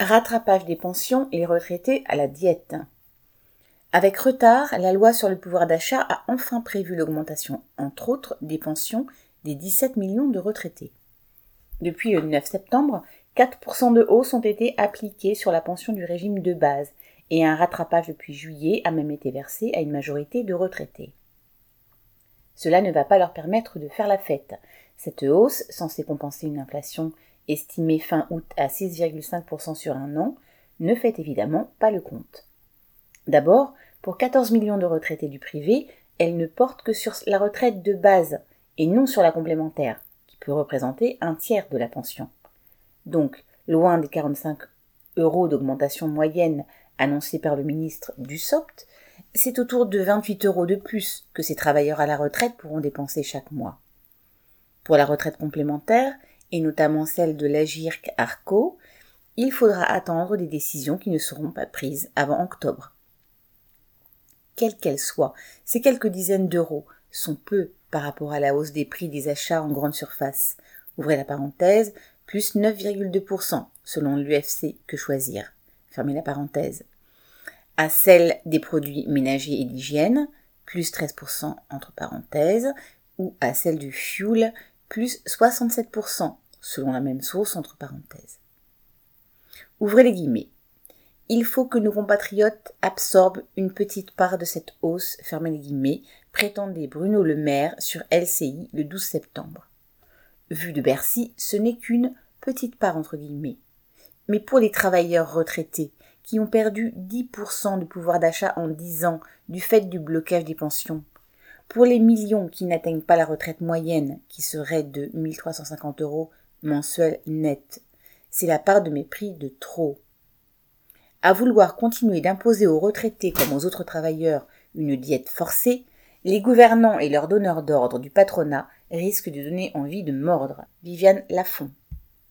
Rattrapage des pensions et les retraités à la diète. Avec retard, la loi sur le pouvoir d'achat a enfin prévu l'augmentation, entre autres, des pensions des 17 millions de retraités. Depuis le 9 septembre, 4% de hausse ont été appliqués sur la pension du régime de base et un rattrapage depuis juillet a même été versé à une majorité de retraités. Cela ne va pas leur permettre de faire la fête. Cette hausse, censée compenser une inflation estimée fin août à 6,5% sur un an, ne fait évidemment pas le compte. D'abord, pour 14 millions de retraités du privé, elle ne porte que sur la retraite de base et non sur la complémentaire, qui peut représenter un tiers de la pension. Donc, loin des 45 euros d'augmentation moyenne annoncée par le ministre du SOPT, c'est autour de 28 euros de plus que ces travailleurs à la retraite pourront dépenser chaque mois. Pour la retraite complémentaire, et notamment celle de l'Agirc Arco, il faudra attendre des décisions qui ne seront pas prises avant octobre. Quelles qu'elles soient, ces quelques dizaines d'euros sont peu par rapport à la hausse des prix des achats en grande surface. Ouvrez la parenthèse, plus 9,2% selon l'UFC que choisir. Fermez la parenthèse. À celle des produits ménagers et d'hygiène, plus 13% entre parenthèses, ou à celle du fuel, plus 67%, selon la même source entre parenthèses. Ouvrez les guillemets. Il faut que nos compatriotes absorbent une petite part de cette hausse, fermez les guillemets, prétendait Bruno Le Maire sur LCI le 12 septembre. Vu de Bercy, ce n'est qu'une petite part entre guillemets. Mais pour les travailleurs retraités, qui ont perdu 10% de pouvoir d'achat en 10 ans du fait du blocage des pensions, pour les millions qui n'atteignent pas la retraite moyenne, qui serait de 1350 euros mensuels net, c'est la part de mépris de trop. À vouloir continuer d'imposer aux retraités comme aux autres travailleurs une diète forcée, les gouvernants et leurs donneurs d'ordre du patronat risquent de donner envie de mordre. Viviane Lafont.